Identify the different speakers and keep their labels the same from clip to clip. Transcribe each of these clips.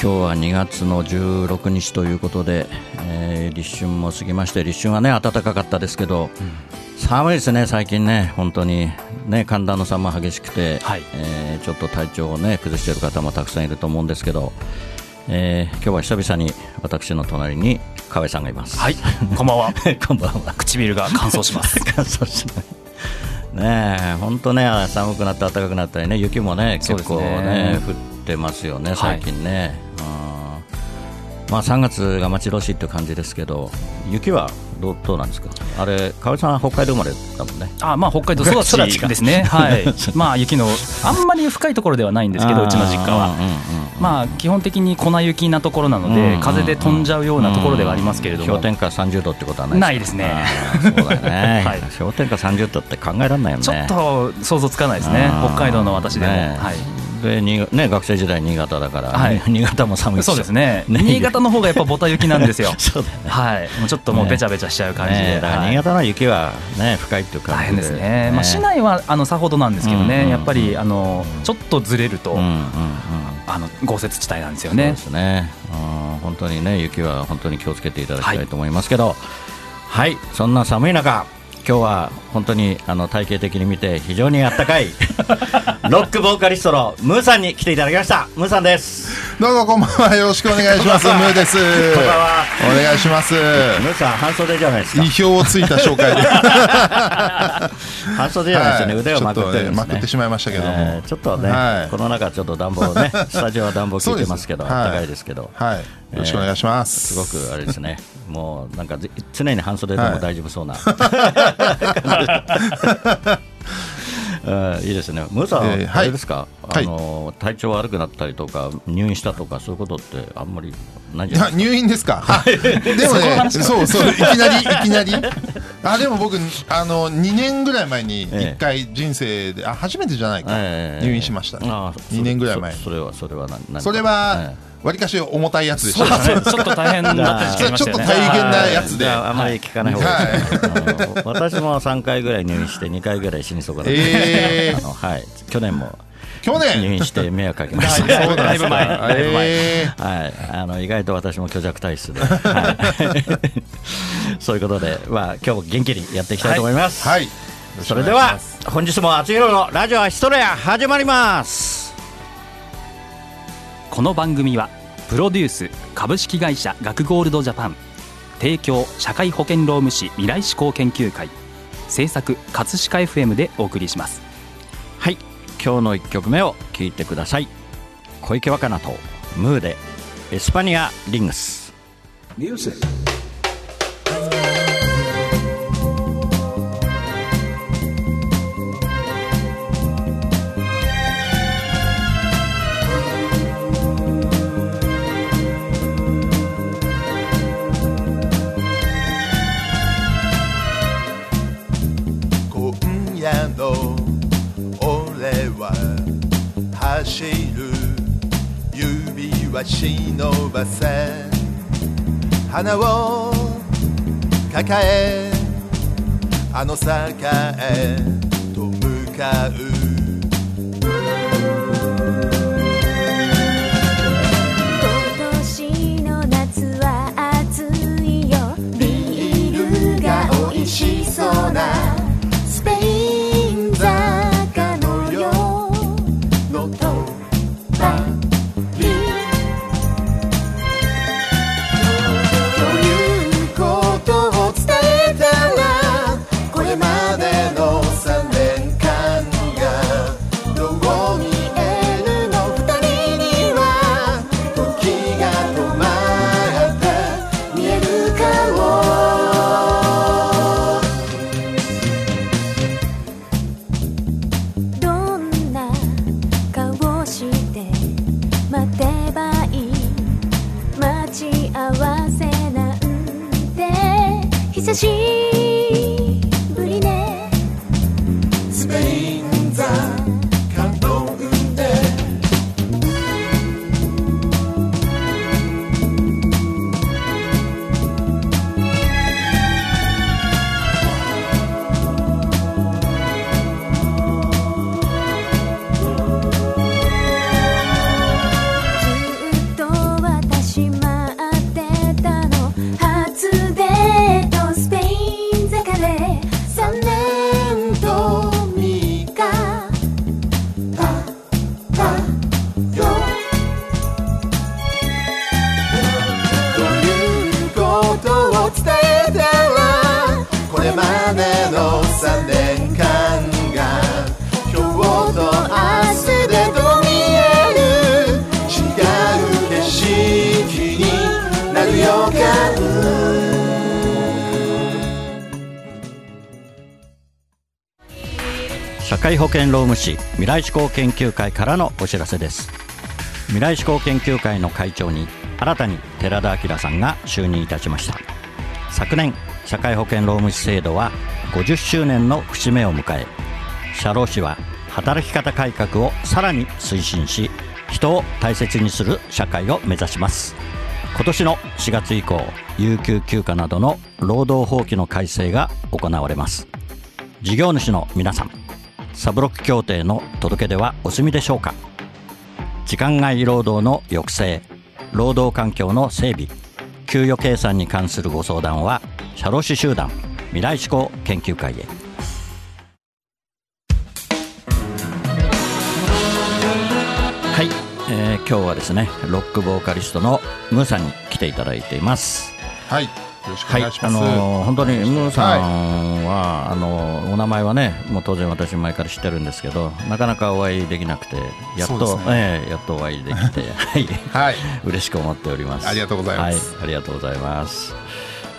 Speaker 1: 今日は2月の16日ということで、えー立春も過ぎまして立春はね暖かかったですけど、寒いですね最近ね本当にね寒暖の差も激しくて、
Speaker 2: はい
Speaker 1: えーちょっと体調をね崩している方もたくさんいると思うんですけど、えー今日は久々に私の隣に河合さんがいます。
Speaker 2: はいこんばんは
Speaker 1: こんばんは。
Speaker 2: 唇が乾燥します
Speaker 1: 乾燥しない。ねえ、本当ね、寒くなって暖かくなったりね、雪もね、結構
Speaker 2: ね
Speaker 1: ね、降ってますよね、最近ね。うん。まあ、3月が待ち遠しいっていう感じですけど、雪はどうどうなんですか、あれ、河合さん、北海道生まれだもんね。
Speaker 2: あまあ北海道育
Speaker 1: 育ち
Speaker 2: ですね。はい。まあ雪のあんまり深いところではないんですけどうちの実家は。
Speaker 1: うんうんうん
Speaker 2: まあ基本的に粉雪なところなので風で飛んじゃうようなところではありますけれども。
Speaker 1: 氷点下30度ってことはない
Speaker 2: ないですね。
Speaker 1: あーそうだよね、
Speaker 2: はい。
Speaker 1: 氷点下30度って考えられないよね。
Speaker 2: ちょっと想像つかないですね。北海道の私でも。
Speaker 1: ね
Speaker 2: はい
Speaker 1: でにね、学生時代、新潟だから、
Speaker 2: はい。
Speaker 1: 新潟も寒いし
Speaker 2: そうですね。新潟の方がやっぱボタ雪なんですよ。
Speaker 1: そうだよね。
Speaker 2: はい。もうちょっともうべちゃべちゃしちゃう感じ
Speaker 1: ね。
Speaker 2: ではい。
Speaker 1: だから新潟の雪は、ね、深いっていう感じ
Speaker 2: 大変ですね。まあ市内はあのさほどなんですけどね。やっぱりあのちょっとずれるとあの豪雪地帯なんですよ
Speaker 1: そう
Speaker 2: ね
Speaker 1: ですね、うん。本当にね、雪は本当に気をつけていただきたいと思いますけど、はい、そんな寒い中、今日は本当にあの体型的に見て、非常にあったかい ロックボーカリストのムーさんに来ていただきました。ムーさんです。
Speaker 3: どうもこんばんは。よろしくお願いします。ムーです。
Speaker 1: こんばんは
Speaker 3: お願いします。
Speaker 1: ムーさん、半袖じゃないですか
Speaker 3: 意。表をついた紹介で。
Speaker 1: 半袖じゃないですよね、
Speaker 3: はい
Speaker 1: 腕をまくってね
Speaker 3: ねまくってしまいましたけども
Speaker 1: えーちょっとね、
Speaker 3: はい
Speaker 1: この中ちょっと暖房ね、スタジオは暖房効いてますけど、暖かいですけど、
Speaker 3: はい。よろしくお願いします。
Speaker 1: すごくあれですね、もうなんかず常に半袖でも大丈夫そうな、うんいいですね、ムーさん、
Speaker 3: えーはい。
Speaker 1: あれですか、
Speaker 3: はい。
Speaker 1: あの体調悪くなったりとか、入院したとか、そういうことってあんまりないじゃないですか？
Speaker 3: 入院ですか？あでもね、そうそう、いきなり、いきなり。あ、でも僕、あの、2年ぐらい前に、
Speaker 1: ええ。
Speaker 3: 一回人生で、あ、初めてじゃないか。
Speaker 1: えー
Speaker 3: 入院しました。
Speaker 1: あー
Speaker 3: 2年ぐらい前に。
Speaker 1: そそれは、それは何何
Speaker 3: それは、わりかし重たいやつでした。
Speaker 2: ね。ちょっと大変だった時期ありましたよね。
Speaker 3: ちょっと大変なやつで。
Speaker 1: ああまり聞かない方がいい私も3回ぐらい入院して2回ぐらい死にそうかなはい、去年も
Speaker 3: 去
Speaker 1: 入
Speaker 3: 年。
Speaker 1: 院して迷惑かけました。
Speaker 2: だ。だいぶ前。だいぶ前。
Speaker 3: えー
Speaker 1: はい、あの意外と私も虚弱体質で、はい、そういうことで、まあ今日も元気にやっていきたいと思います。
Speaker 3: はい。
Speaker 1: それでは本日も厚弘のラジオはヒストレア始まります。
Speaker 2: この番組はプロデュース株式会社学ゴールドジャパン提供社会保険労務士未来志向研究会制作葛飾 FM でお送りします
Speaker 1: はい、今日の1曲目を聴いてください。小池若菜とムーでエスパニアリングス。
Speaker 4: 「今は忍ばせ。花を抱えあの坂へと向かう」
Speaker 1: 会保険労務士未来志向研究会からのお知らせです。未来志向研究会の会長に新たに寺田明さんが就任いたしました。昨年社会保険労務士制度は50周年の節目を迎え社労士は働き方改革をさらに推進し人を大切にする社会を目指します。今年の4月以降有給休暇などの労働法規の改正が行われます。事業主の皆さんサブロック協定の届け出はお済みでしょうか？時間外労働の抑制労働環境の整備給与計算に関するご相談は社労士集団未来志向研究会へ。はい、えー今日はですねロックボーカリストのムーさんに来ていただいています。
Speaker 5: はい。
Speaker 1: はい、
Speaker 5: 願いします、
Speaker 1: あのー本当にムーさんは、あのーお名前はね、もう当然私前から知ってるんですけど、なかなかお会いできなくて、やっと、
Speaker 5: ね。
Speaker 1: ええやっとお会いできて、はい、
Speaker 5: はい。
Speaker 1: 嬉しく思っております。
Speaker 5: ありがとうございます。
Speaker 1: はい、ありがとうございます。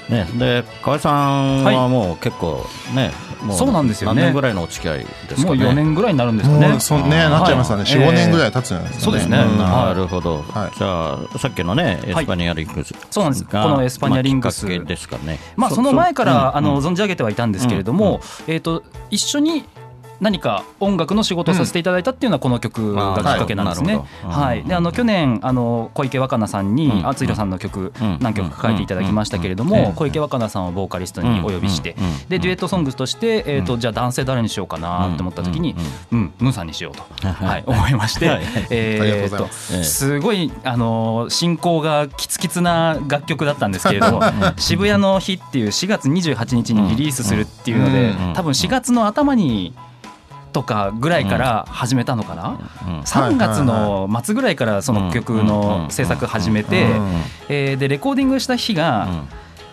Speaker 1: ね、で河合さんはもう結構ね、も
Speaker 2: そうなんですよね。
Speaker 1: 何年ぐらいのお付き合いですか
Speaker 2: もう
Speaker 1: ね。
Speaker 2: 4年ぐらいになるんですかね。
Speaker 5: そんねなっちゃいましたね、
Speaker 2: はい
Speaker 5: 45年ぐらい
Speaker 2: え
Speaker 5: 経つんじゃないです
Speaker 2: そうですね。
Speaker 5: ん。
Speaker 1: なるほど、
Speaker 5: はい。
Speaker 1: じゃあさっきのねエスパニアリングス。が、
Speaker 2: そうなんです。このエスパニアリングス。
Speaker 1: ですかね。
Speaker 2: まあ、その前から、
Speaker 1: うん
Speaker 2: あの存じ上げてはいたんですけれども、えー、と一緒に何か音楽の仕事をさせていただいたっていうのはこの曲がきっかけなんですね。はい、であの去年あの小池若菜さんに
Speaker 1: うん。
Speaker 2: 厚弘さんの曲
Speaker 1: うん。
Speaker 2: 何曲か書いていただきましたけれど
Speaker 1: うん。うん。
Speaker 2: も小池若菜さんをボーカリストにお呼びして
Speaker 1: うん。うん。
Speaker 2: でデュエットソングとしてえーとじゃあ男性誰にしようかなって思った時にうん。ムーさんにしようと。はい。思いまして
Speaker 1: はい。
Speaker 2: え
Speaker 5: ありがとうござい
Speaker 2: ーと
Speaker 5: ま
Speaker 2: すごいあの進行がキツキツな楽曲だったんですけれども渋谷の日っていう4月28日にリリースするっていうので
Speaker 1: うん。
Speaker 2: 多分4月の頭にとかぐらいから始めたのかな？3月の末ぐらいからその曲の制作始めて
Speaker 5: うん
Speaker 2: えーでレコーディングした日が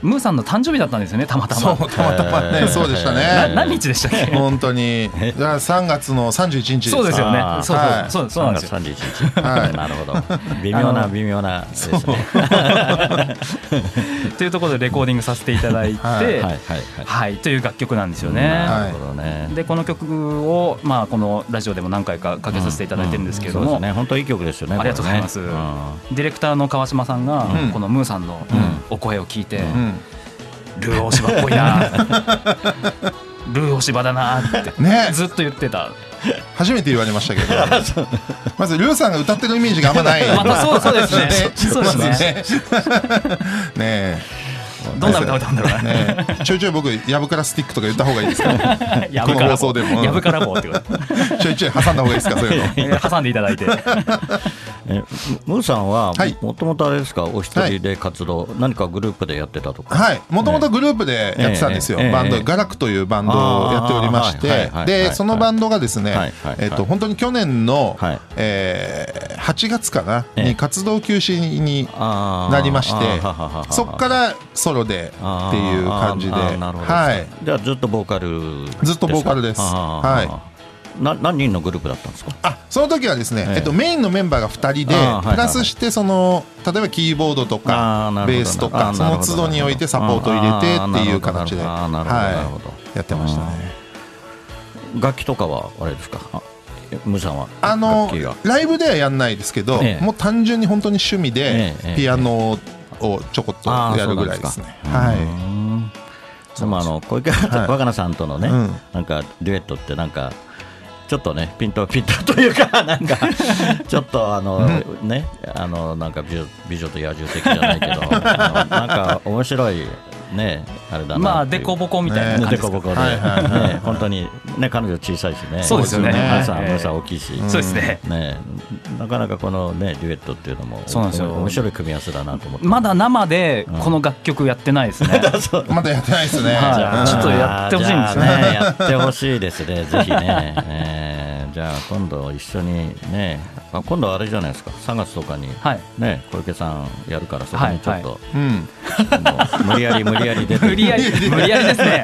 Speaker 2: ムーさんの誕生日だったんですよねたまたま。
Speaker 5: そうたまたまね、
Speaker 1: えー。
Speaker 5: そうでした
Speaker 2: な
Speaker 5: ね
Speaker 2: 何日でしたっけ？
Speaker 5: 本当に。だから3月の31日
Speaker 2: そうですよね。そう
Speaker 5: はい。
Speaker 2: そうそうそうなんですよ。
Speaker 1: 3月31日、
Speaker 5: はい。
Speaker 1: なるほど。微妙な微妙なですね。
Speaker 2: というところでレコーディングさせていただいて
Speaker 5: はい。
Speaker 1: はいはいはい。
Speaker 2: はいという楽曲なんですよね。
Speaker 1: なるほどね
Speaker 2: でこの曲を、まあ、このラジオでも何回かかけさせていただいてるんですけれども、
Speaker 1: そうですね。本当いい曲ですよね
Speaker 2: ありがとうございます。ディレクターの川島さんが、
Speaker 5: うん。
Speaker 2: このムーさんの
Speaker 1: ん。
Speaker 2: お声を聞いて、
Speaker 5: うん
Speaker 2: ルー大芝っぽいな。ルー大芝だなって。
Speaker 5: ね。
Speaker 2: ずっと言ってた。
Speaker 5: 初めて言われましたけど。まずルーさんが歌ってるイメージがあんまない。
Speaker 2: またそうそうですね。そうですね。
Speaker 5: ね
Speaker 2: どんな歌歌うんだろう ね。
Speaker 5: ちょいちょい僕ヤブからスティックとか言った方がいいですか
Speaker 2: や
Speaker 5: この放送でも。うん
Speaker 2: やぶから棒ってこと
Speaker 5: ちょいちょい挟んだ方がいいですかそういうの。
Speaker 2: えー挟んでいただいて。
Speaker 1: えムーさんは
Speaker 5: はい。
Speaker 1: もともとあれですか？お一人で活動何かグループでやってたとか？
Speaker 5: はい、もともとグループでやってたんですよ、
Speaker 1: ええ。
Speaker 5: バンド、
Speaker 1: ええ。
Speaker 5: ガラクというバンドをやっておりまして。
Speaker 1: はい、
Speaker 5: でそのバンドがですね、えっと本当に去年の、
Speaker 1: はい
Speaker 5: えー8月かな、
Speaker 1: ええ。
Speaker 5: に活動休止になりましてそこからソロでっていう感じで、はい、
Speaker 1: じゃあずっとボーカル
Speaker 5: ずっとボーカルです。はい。
Speaker 1: な何人のグループだったんですか？
Speaker 5: あその時はですね、
Speaker 1: ええ。
Speaker 5: えっと、メインのメンバーが2人で、プラスしてその例えばキーボードとかベースと
Speaker 1: あ
Speaker 5: かその都度においてサポートを入れてっていう形で、はい、やってましたね。
Speaker 1: 楽器とかはあれですか？あムーさんは？
Speaker 5: あのライブではやんないですけど、
Speaker 1: ええ。
Speaker 5: もう単純に本当に趣味で
Speaker 1: ええええ。
Speaker 5: ピアノをちょこっとやるぐらいですね。
Speaker 1: あー
Speaker 5: はい。
Speaker 1: でもあの小池
Speaker 5: はい
Speaker 1: 若菜さんとのね、
Speaker 5: うん
Speaker 1: なんかデュエットってなんかちょっとねピントピントというか なんかちょっとあのねあのなんか美女美女と野獣的じゃないけどなんか面白いねあれだな
Speaker 2: まあ
Speaker 1: っていう。
Speaker 2: デコボコみたいな感じですか。
Speaker 1: ね本当にね彼女小さいしね。
Speaker 2: そうですよね。
Speaker 1: ムーさん
Speaker 2: ええ
Speaker 1: ムーさん。大きいし、
Speaker 2: そうですね。
Speaker 1: ね。なかなかこのねデュエットっていうのも
Speaker 2: そうなんですよ。
Speaker 1: 面白い組み合わせだなと思って。
Speaker 2: まだ生でこの楽曲やってないですね、
Speaker 5: まだやってないですね。
Speaker 2: はい。ちょっとやってほしいんですよね。
Speaker 1: やってほしいですね。ぜひね、えーじゃあ今度一緒にねあ今度あれじゃないですか。3月とかに、
Speaker 2: はい。
Speaker 1: ね小池さんやるからそこにちょっと、無理やり無理やり出て。
Speaker 2: 無理やり 無理やりですね。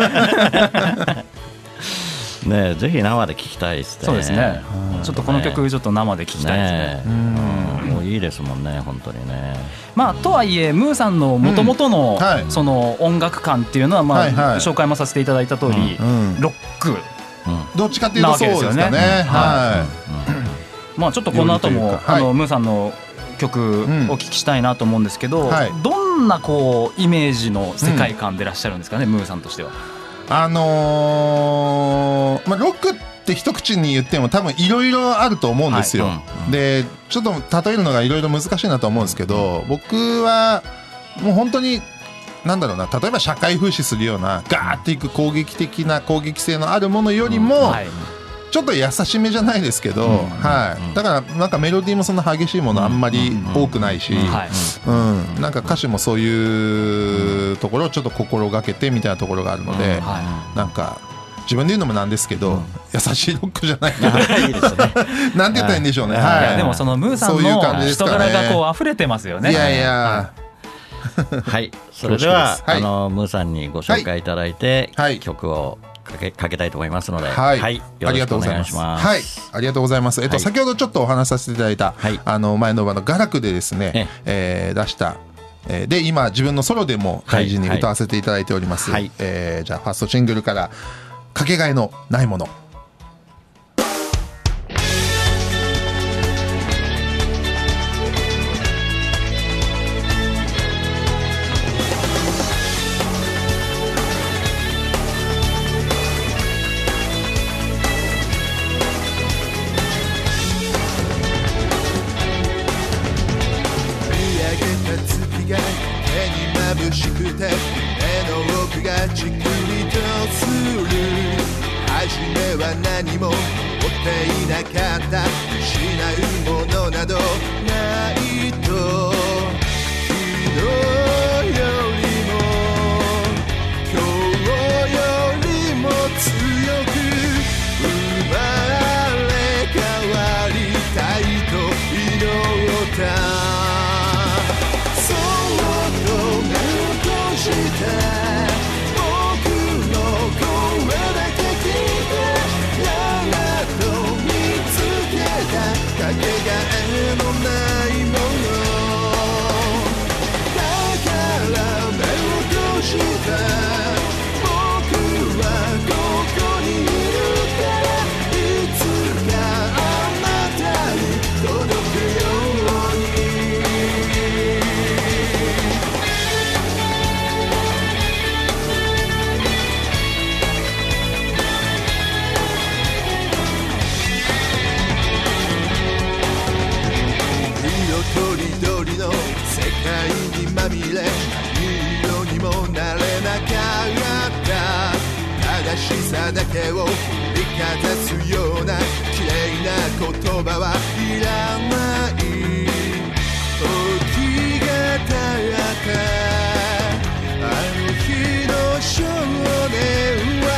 Speaker 1: ねぜひ生で聞きたいですね。
Speaker 2: そうですね。ちょっとこの曲ちょっと生で聴きたいですね。
Speaker 1: ねうん。もういいですもんね本当にね。
Speaker 2: まあとはいえムーさんのもともとの
Speaker 5: うんはい。
Speaker 2: その音楽感っていうのはまあ
Speaker 5: はいはい。
Speaker 2: 紹介もさせていただいた通り
Speaker 5: うん。
Speaker 2: ロック
Speaker 5: どっちかっていうとそうです
Speaker 2: よね。
Speaker 5: は
Speaker 2: まあちょっとこの後もあのムーさんの曲お聞きしたいなと思うんですけど
Speaker 5: はい。
Speaker 2: どんなこうイメージの世界観でいらっしゃるんですかねムーさんとしては。
Speaker 5: い。あのーまあロックって一口に言っても多分いろいろあると思うんですよ。でちょっと例えるのがいろいろ難しいなと思うんですけど、僕はもう本当に。なんだろうな例えば社会風刺するようなガーっていく攻撃的な攻撃性のあるものよりも、
Speaker 2: はい。
Speaker 5: ちょっと優しめじゃないですけど、はい、だからなんかメロディーもそんな激しいものあんまり多くないし、
Speaker 2: はい。
Speaker 5: うん、なんか歌詞もそういうところをちょっと心がけてみたいなところがあるので、
Speaker 2: は
Speaker 5: なんか自分で言うのもなんですけど、優しいロックじゃないけど
Speaker 1: いいですね。
Speaker 5: なんて言ったらいいんでしょうね。
Speaker 1: い。
Speaker 5: はい
Speaker 2: でもそのムーさんの人柄がこう溢れてますよね。
Speaker 5: いやいや、
Speaker 1: はい、それでは、
Speaker 5: はい。
Speaker 1: あのムーさんにご紹介いただいて、
Speaker 5: はい。
Speaker 1: 曲をかけかけたいと思いますので、
Speaker 5: はい、
Speaker 1: よ
Speaker 5: ありが
Speaker 1: ろしくお
Speaker 5: とうございます。
Speaker 1: 願いします。
Speaker 5: はい、ありがとうございます。えっと、
Speaker 1: はい。
Speaker 5: 先ほどちょっとお話しさせていただいた、
Speaker 1: はい。
Speaker 5: あの前の場のガラクでですね、
Speaker 1: え
Speaker 5: え。ー出した。えーで今自分のソロでも大事に
Speaker 1: はい。
Speaker 5: 歌わせていただいております、
Speaker 1: はい。
Speaker 5: えーじゃあファーストシングルから「かけがえのないもの」
Speaker 3: まみれ何色にもなれなかった。正しさだけを振りかざすような綺麗な言葉はいらない時が経ったあの日の少年は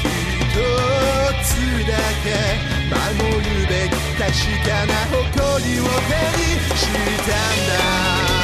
Speaker 3: 一つだけ守るべき確かな誇りを手にしたんだ。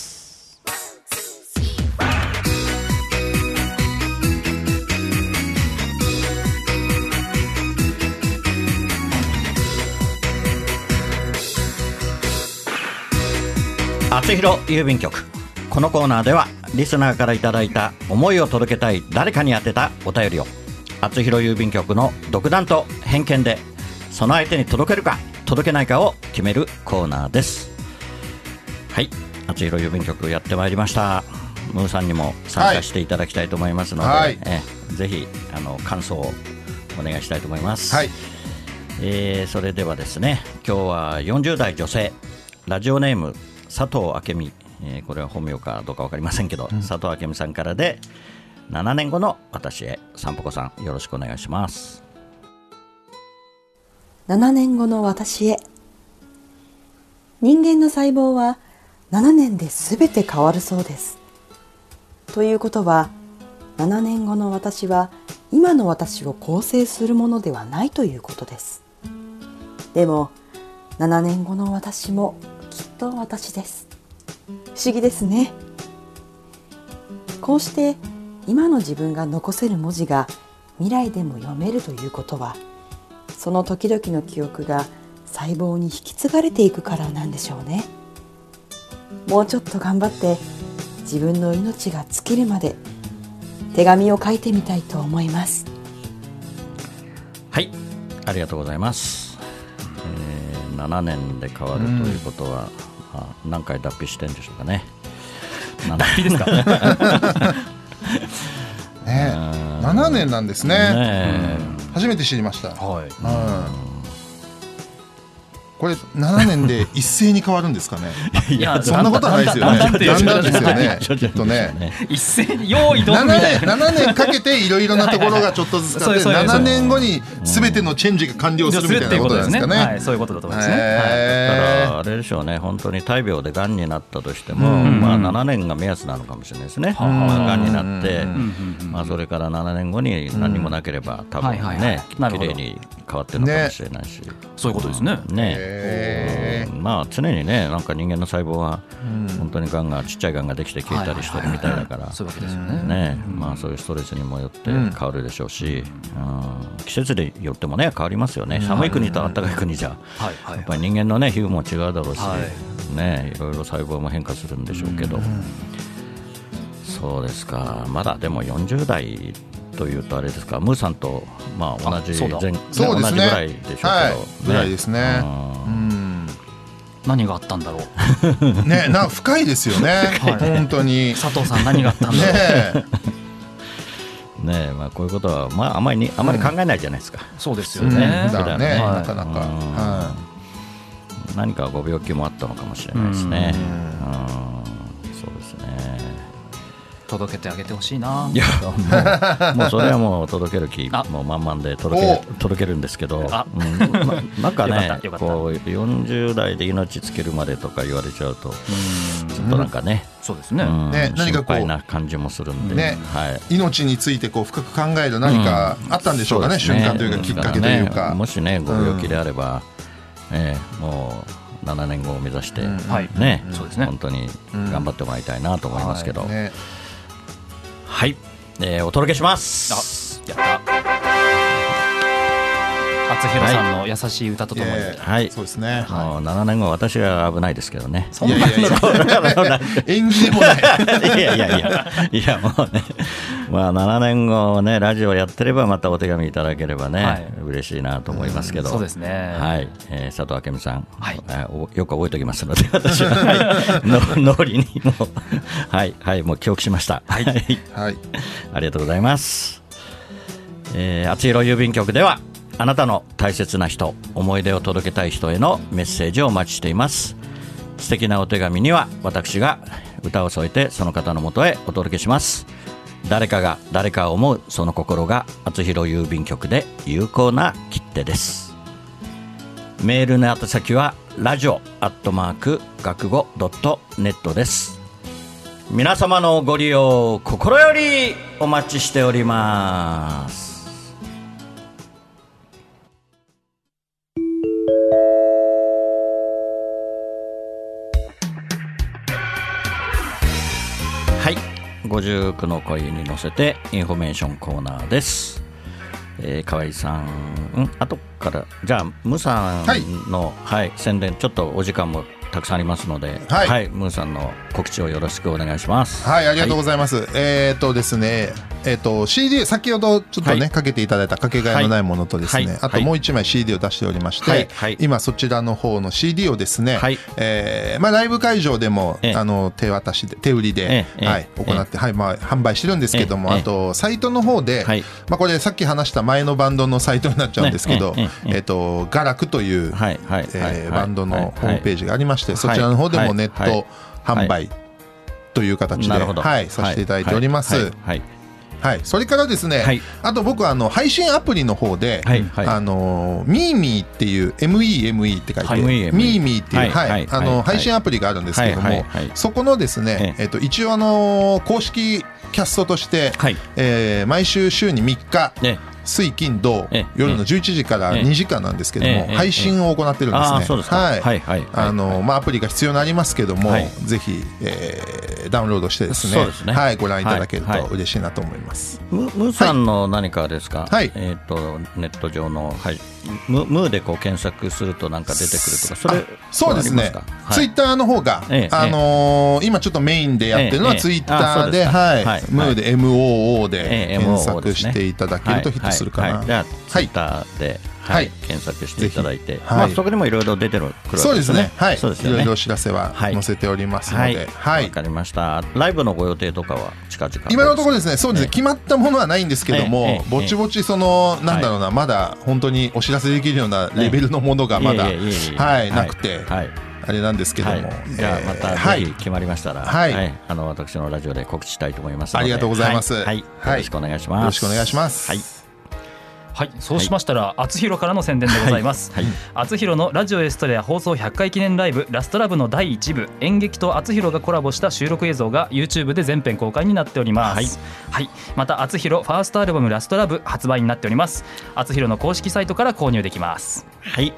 Speaker 1: 厚弘郵便局このコーナーではリスナーからいただいた思いを届けたい誰かに宛てたお便りを厚弘郵便局の独断と偏見でその相手に届けるか届けないかを決めるコーナーです。はい厚弘郵便局やってまいりました。ムーさんにも参加していただきたいと思いますので、
Speaker 5: はい。
Speaker 1: ええぜひあの感想をお願いしたいと思います、
Speaker 5: はい。
Speaker 1: えーそれではですね今日は40代女性ラジオネーム佐藤明美、えーこれは本名かどうか分かりませんけど、佐藤明美さんからで7年後の私へさんぽこさんよろしくお願いします。
Speaker 6: 7年後の私へ。人間の細胞は7年で全て変わるそうです。ということは7年後の私は今の私を構成するものではないということです。でも7年後の私もきっと私です。不思議ですね。こうして今の自分が残せる文字が未来でも読めるということはその時々の記憶が細胞に引き継がれていくからなんでしょうね。もうちょっと頑張って自分の命が尽きるまで手紙を書いてみたいと思います。
Speaker 1: はいありがとうございます、えー7年で変わるということは、あ何回脱皮してるんでしょうかね脱
Speaker 2: 皮ですか
Speaker 5: ね7年なんですね
Speaker 1: ね
Speaker 5: 初めて知りました、
Speaker 2: はい
Speaker 5: うんこれ7年で 一斉に変わるんですかね？
Speaker 2: いや
Speaker 5: そんなことはないですよね
Speaker 2: だんだん
Speaker 5: ですよね
Speaker 1: ちょっと
Speaker 5: きっとね
Speaker 2: 一斉に用意どん
Speaker 5: 7
Speaker 2: みたい
Speaker 5: 年
Speaker 2: な
Speaker 5: 7年かけていろいろなところがちょっとずつ変わって
Speaker 2: そうそうそう
Speaker 5: 7年後に全てのチェンジが完了するみたいなことなんですかね。
Speaker 2: はい、そういうことだと思いますね。
Speaker 1: だか
Speaker 5: へ
Speaker 1: らあれでしょうね、本当に大病でがんになったとしても、
Speaker 2: ん
Speaker 1: まあ、7年が目安なのかもしれないですね、まあ、がんになって、まあ、それから7年後に何もなければ、多分ね、綺麗に変わってるのかもしれないし、
Speaker 2: そういうことですね。
Speaker 1: ね。まあ、常にね、なんか人間の細胞は、本当にがんが、ちっちゃいがんができて消えたりしてるみたいだから。
Speaker 2: そういうわけですよね。
Speaker 1: ね。まあ、そういうストレスにもよって変わるでしょうし、うん。季節でよってもね変わりますよね、寒い国と暖かい国じゃ、やっぱり人間のね皮膚も違うだろうし、
Speaker 2: はい。
Speaker 1: ねいろいろ細胞も変化するんでしょうけど、そうですか。まだでも40代というとあれですか。ムーさんとまあ同じ
Speaker 2: あそうだ。
Speaker 1: 前
Speaker 5: そうですね。
Speaker 1: 同じぐらいでしょうけど、
Speaker 5: はい。ぐらいですね。
Speaker 1: うん
Speaker 5: うん。
Speaker 2: 何があったんだろう。
Speaker 5: ねな深いですよね。本当に。
Speaker 2: 佐藤さん何があったんだろう。
Speaker 5: ね。
Speaker 1: ねまあ、こういうことは、まあ、あまりにあまり考えないじゃないですか、
Speaker 2: そうですよ
Speaker 5: うん。
Speaker 2: ね。
Speaker 5: だからね。
Speaker 2: はい
Speaker 5: なか。なか。
Speaker 1: 何かご病気もあったのかもしれないですね。うん。そうですね。
Speaker 2: 届けてあげてほしいな。
Speaker 1: いやもうもうそれはもう届ける気
Speaker 2: あ。
Speaker 1: もう満々で届け届けるんですけど、
Speaker 2: あ。
Speaker 1: うん。ななんかねこう40代で命つけるまでとか言われちゃうとちょっとなんかね、
Speaker 2: そうですね。
Speaker 1: うん
Speaker 5: ね何かこう。
Speaker 1: な感じもするんで、
Speaker 5: ね。
Speaker 1: はい。
Speaker 5: い命についてこう深く考える何かあったんでしょうかね
Speaker 1: そうです
Speaker 5: 瞬間というかきっかけというか
Speaker 1: ね。もしねご病気であれば、ええもう7年後を目指して、
Speaker 2: はい。
Speaker 1: ね。
Speaker 2: そうですね。
Speaker 1: 本当に頑張ってもらいたいなと思いますけど、はい、
Speaker 5: ね。
Speaker 1: えーお届けします。
Speaker 2: やった。厚弘さんの優しい歌とともに。
Speaker 1: はい、
Speaker 5: そうですね。
Speaker 1: もう7年後私が危ないですけどね。
Speaker 5: い。やいやい。や演技でもない。
Speaker 1: いやいやいや。いやもうねまあ7年後ねラジオやってればまたお手紙いただければね、
Speaker 2: はい。
Speaker 1: 嬉しいなと思いますけど、
Speaker 2: そうですね。
Speaker 1: はい、えー佐藤明美さん、
Speaker 2: はい。
Speaker 1: えーおよく覚えておきますので私は、はい、の脳裏にも。うはい。はい。もう記憶しました。はい。
Speaker 5: はい。
Speaker 1: ありがとうございます。えー、厚弘郵便局ではあなたの大切な人思い出を届けたい人へのメッセージをお待ちしています。素敵なお手紙には私が歌を添えてその方のもとへお届けします誰かが誰かを思うその心が厚弘郵便局で有効な切手です。メールの宛先はラジオアットマーク学語ドットネットです。皆様のご利用心よりお待ちしております。59の恋に乗せてインフォメーションコーナーです。えー、河合さん、ん後から、じゃあ、ムーさんの、はい宣伝、ちょっとお時間もたくさんありますので、
Speaker 5: はい。
Speaker 1: ムーさんの告知をよろしくお願いします。
Speaker 5: はい、ありがとうございます。えっ、とですね、えっ、と CD 先ほどちょっとね、
Speaker 1: はい。
Speaker 5: かけていただいたかけがえのないものとですね、
Speaker 1: はい。
Speaker 5: あともう一枚 CD を出しておりまして、
Speaker 1: はい。はい。
Speaker 5: 今そちらの方の CD をですね、
Speaker 1: はい。
Speaker 5: えーまあライブ会場でも、
Speaker 1: ええ。
Speaker 5: あの手渡しで手売りで、はい行って、はいまあ販売してるんですけども、
Speaker 1: ええ。
Speaker 5: あとサイトの方で、
Speaker 1: はい。
Speaker 5: まあこれさっき話した前のバンドのサイトになっちゃうんですけど、
Speaker 1: え
Speaker 5: っ、とガラクという、
Speaker 1: はい。はい。
Speaker 5: えー
Speaker 1: はい。はい。
Speaker 5: バンドのホームページがありまして、
Speaker 1: はい。
Speaker 5: そちらの方でもネット
Speaker 1: はい。
Speaker 5: 販売という形で、はい、させていただいております。
Speaker 1: はい。
Speaker 5: それからですね、
Speaker 1: はい。
Speaker 5: あと僕はあの配信アプリの方で、
Speaker 1: はい。はい。
Speaker 5: あのミーミーっていう MEME って書いて、
Speaker 1: はい。MEME
Speaker 5: ミーミーっていう、
Speaker 1: はい。
Speaker 5: あの
Speaker 1: はい。
Speaker 5: 配信アプリがあるんですけども、そこのですね、
Speaker 1: え
Speaker 5: え。っと一応あの公式キャストとして、
Speaker 1: はい。
Speaker 5: えー毎週週に3日、
Speaker 1: ね
Speaker 5: 水金土、
Speaker 1: ええ
Speaker 5: 夜の11時から
Speaker 1: ええ。
Speaker 5: 2時間なんですけども、
Speaker 1: ええ
Speaker 5: 配信を行ってるんですね。
Speaker 1: すか。
Speaker 5: はい。あのまあアプリが必要になりますけども、
Speaker 1: はい。ぜ
Speaker 5: ぜひ、えーダウンロードしてですね、はいご覧いただけると嬉しいなと思います。
Speaker 1: ムムーさんの何かですか、
Speaker 5: はい。
Speaker 1: えっ、とネット上の、はい、ムムーでこう検索するとなんか出てくるとか、それ
Speaker 5: あそうですね。ツイッターの方が、
Speaker 1: ええ
Speaker 5: あのー今ちょっとメインでやってるのは
Speaker 1: ええ
Speaker 5: ツイッターで、はい、
Speaker 1: はい。
Speaker 5: ムーで MOO で
Speaker 1: ええ
Speaker 5: 検索していただけるとヒットするかな。
Speaker 1: はい。はい。はい。じゃあ、ツイッターで、はい。
Speaker 5: はい。
Speaker 1: 検索していただいて、まあ、そこでもいろいろ出てるくるわけ
Speaker 5: そうですね。はい。
Speaker 1: そうですよね。
Speaker 5: いろいろお知らせは
Speaker 1: はい。
Speaker 5: 載せておりますの
Speaker 1: はい、
Speaker 5: で、
Speaker 1: わ、
Speaker 5: はい。
Speaker 1: かりました。ライブのご予定とかは近々。
Speaker 5: 今のところですね、そうですね、
Speaker 1: ええ。
Speaker 5: 決まったものはないんですけども、ぼちぼちその、なんだろうな、まだ本当にお知らせできるようなレベルのものがまだ、はい、なくて、
Speaker 1: はい。
Speaker 5: あれなんですけども、
Speaker 1: はい、じゃあまたぜひ決まりましたら、
Speaker 5: はい。
Speaker 1: あの私のラジオで告知したいと思いますので。
Speaker 5: ありがとうございます。
Speaker 1: はい、はい。
Speaker 5: はい。
Speaker 1: よろしくお願いします。
Speaker 5: よろしくお願いします。
Speaker 1: はい、
Speaker 2: はい、そうしましたら、あつひろからの宣伝でございます。
Speaker 1: はい、
Speaker 2: あつひろのラジオエストレア放送100回記念ライブラストラブの第1部演劇とあつひろがコラボした収録映像が YouTube で全編公開になっております。はい、またあつひろファーストアルバムラストラブ発売になっております。あつひろの公式サイトから購入できます。
Speaker 1: はい、よ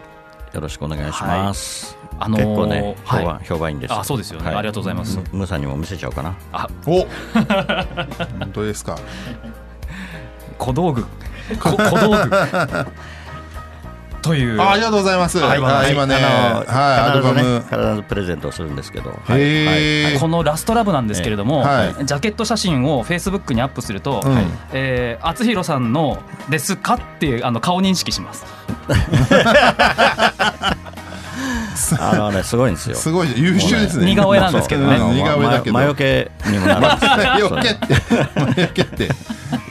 Speaker 1: ろしくお願いします。
Speaker 2: あのー
Speaker 1: 結構ね、評判、
Speaker 2: はい
Speaker 1: 評判いいんですよ。
Speaker 2: あそうですよねありがとうございます
Speaker 1: ムさんにも見せちゃおうかな。
Speaker 2: あ、
Speaker 5: お 本当ですか。
Speaker 2: 小道具、こ 小道具という。
Speaker 5: あありがとうございます。
Speaker 2: はい
Speaker 5: あ今ね、はい、アルバム。
Speaker 1: 必ずプレゼントをするんですけど。はい
Speaker 5: へー
Speaker 2: このラストラブなんですけれども、
Speaker 5: はい
Speaker 2: ジャケット写真をフェイスブックにアップすると、
Speaker 5: うん
Speaker 2: えー、厚弘さんの「ですか?」っていうあの顔認識します。
Speaker 1: あのね、すごいんですよ。
Speaker 5: すごい優秀ですね。
Speaker 2: 似顔絵なんですけどね
Speaker 5: 似顔絵だけど。
Speaker 1: 魔除けにもなるんですよ
Speaker 5: 魔除けって、魔除けって。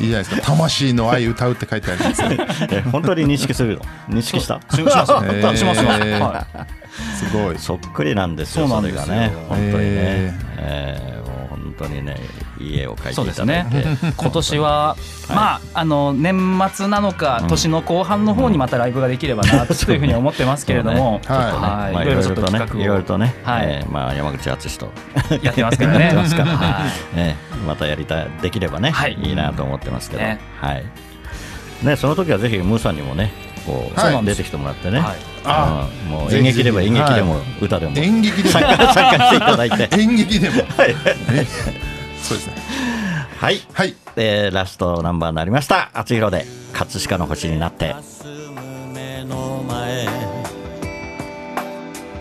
Speaker 5: いいじゃないですか。魂の愛歌うって書いてありますよ。
Speaker 1: え本当に認識するの？認識した？
Speaker 2: しします、しますす
Speaker 5: ごい。
Speaker 1: そっくりなんですよ
Speaker 2: そうなんですよ
Speaker 1: れがね本当にね
Speaker 5: へ
Speaker 1: えーもう本当にねいい絵を描いて
Speaker 2: そうですね。今年は、まああの年末なのか、
Speaker 1: うん。
Speaker 2: 年の後半の方にまたライブができればな というふうに思ってますけれども、
Speaker 5: ね。はい。
Speaker 2: はい。
Speaker 1: まあ
Speaker 2: いろいろちょっと
Speaker 1: ね
Speaker 2: 企画を。
Speaker 1: いろいろとね、
Speaker 2: はい。
Speaker 1: えーまあ、山口敦と。
Speaker 2: やってますからね。
Speaker 1: やってますから。ね
Speaker 2: はい。
Speaker 1: えーまたやりたいできればね、
Speaker 2: はい。
Speaker 1: い、いなと思ってますけど、
Speaker 2: ね。
Speaker 1: はい。ね、その時はぜひムーさんにもねこう、
Speaker 5: はい。
Speaker 1: 出てきてもらってね、
Speaker 2: はい。
Speaker 5: あ
Speaker 1: うんもう演劇でも演劇でも歌でも、
Speaker 5: 演劇でも。
Speaker 1: 参加していただいて。
Speaker 5: 演劇でも。ねそうですね。
Speaker 1: はい。
Speaker 5: はい。
Speaker 1: えーラストナンバーになりました「厚弘で葛飾の星になって」
Speaker 7: 目の前。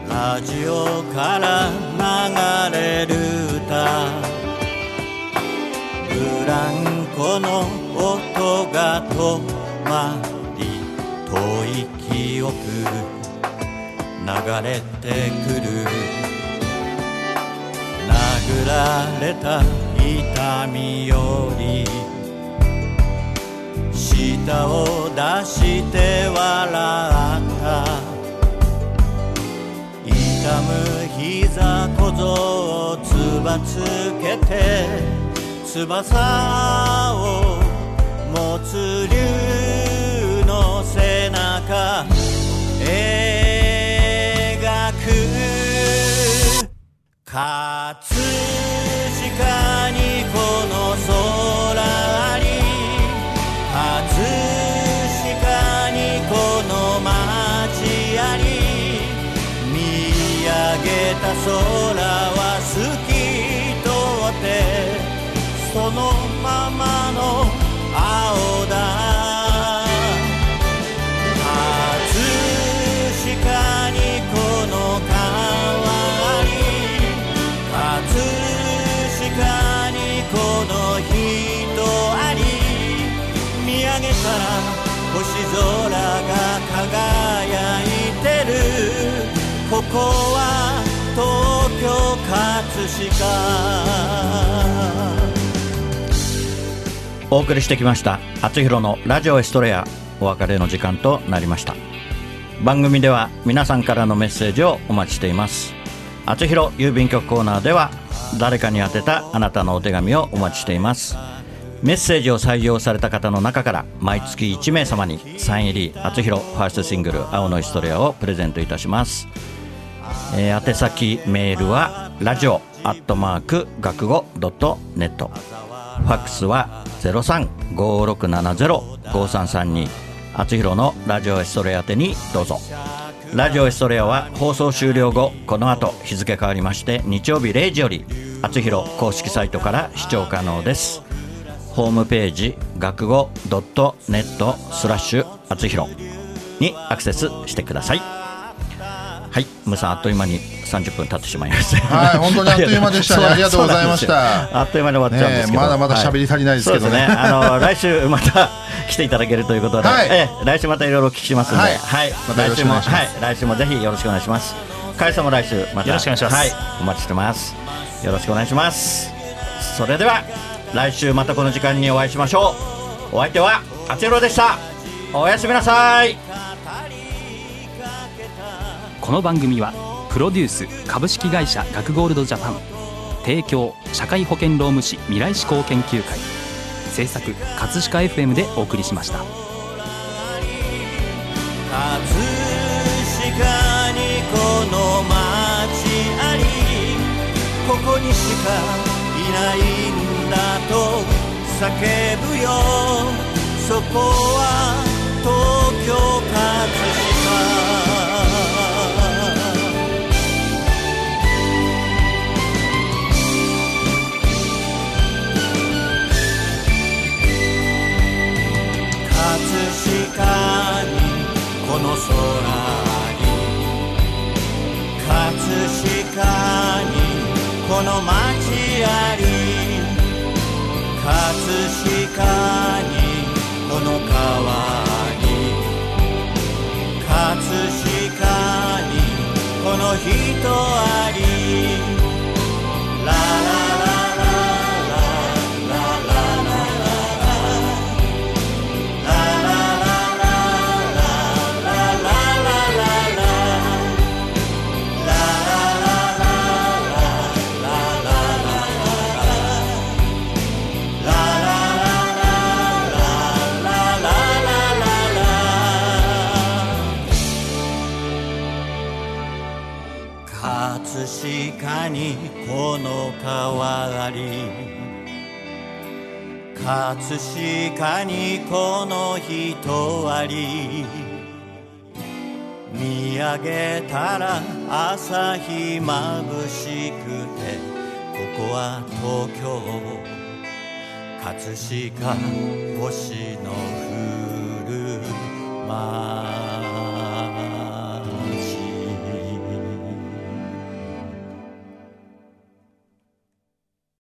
Speaker 7: ラジオから流れる歌。ブランコ
Speaker 1: まり遠い記憶流れてくる。殴られた痛みより舌を出して笑った。痛む膝小僧をつばつけて翼を持つ竜の背中。描く。葛飾げ
Speaker 8: お送りしてきました厚弘のラジオエストレアお別れの時間となりました。番組では皆さんからのメッセージをお待ちしています。厚弘郵便局コーナーでは誰かに宛てたあなたのお手紙をお待ちしています。メッセージを採用された方の中から毎月1名様にサイン入り厚弘ファーストシングル「青のヒストレア」をプレゼントいたします。えー宛先メールはラジオアットマーク学語ドットネット。ファックスは0356705332厚弘のラジオエストレア宛にどうぞ。ラジオエストレアは放送終了後この後日付変わりまして日曜日0時より厚弘公式サイトから視聴可能です。ホームページ学語ドットネットスラッシュ厚弘にアクセスしてください。はい、ムさんあっという間に30分経ってしまいました。
Speaker 5: はい本当にあっという間でしたね ありがとうございました
Speaker 8: あっという間に終わっちゃうんですけど、
Speaker 5: ねえまだまだ喋り足りないですけどね
Speaker 8: はそうですね。あの来週また来ていただけるということで、
Speaker 5: はい
Speaker 8: ええ来週またいろいろお聞きしますので、
Speaker 5: はいまたよろ
Speaker 8: 来週も
Speaker 5: しくお願いします
Speaker 8: はい来週もぜひよろしくお願いします。かいさんも来週また
Speaker 2: よろしくお願いします
Speaker 8: はい、お待ちしてます。よろしくお願いします。それでは来週またこの時間にお会いしましょう。お相手はあちろでした。おやすみなさい。
Speaker 2: この番組はプロデュース株式会社学ゴールドジャパン提供社会保険労務士未来志向研究会制作葛飾 FM でお送りしました。
Speaker 1: 葛飾にこの街ありここにしかいないんだと叫ぶよ。そこは東京葛飾。この空に葛飾にこの街あり葛飾にこの川に葛飾にこの人あり。ララ葛飾にこの人あり。見上げたら朝日まぶしくてここは東京。葛飾星の降る街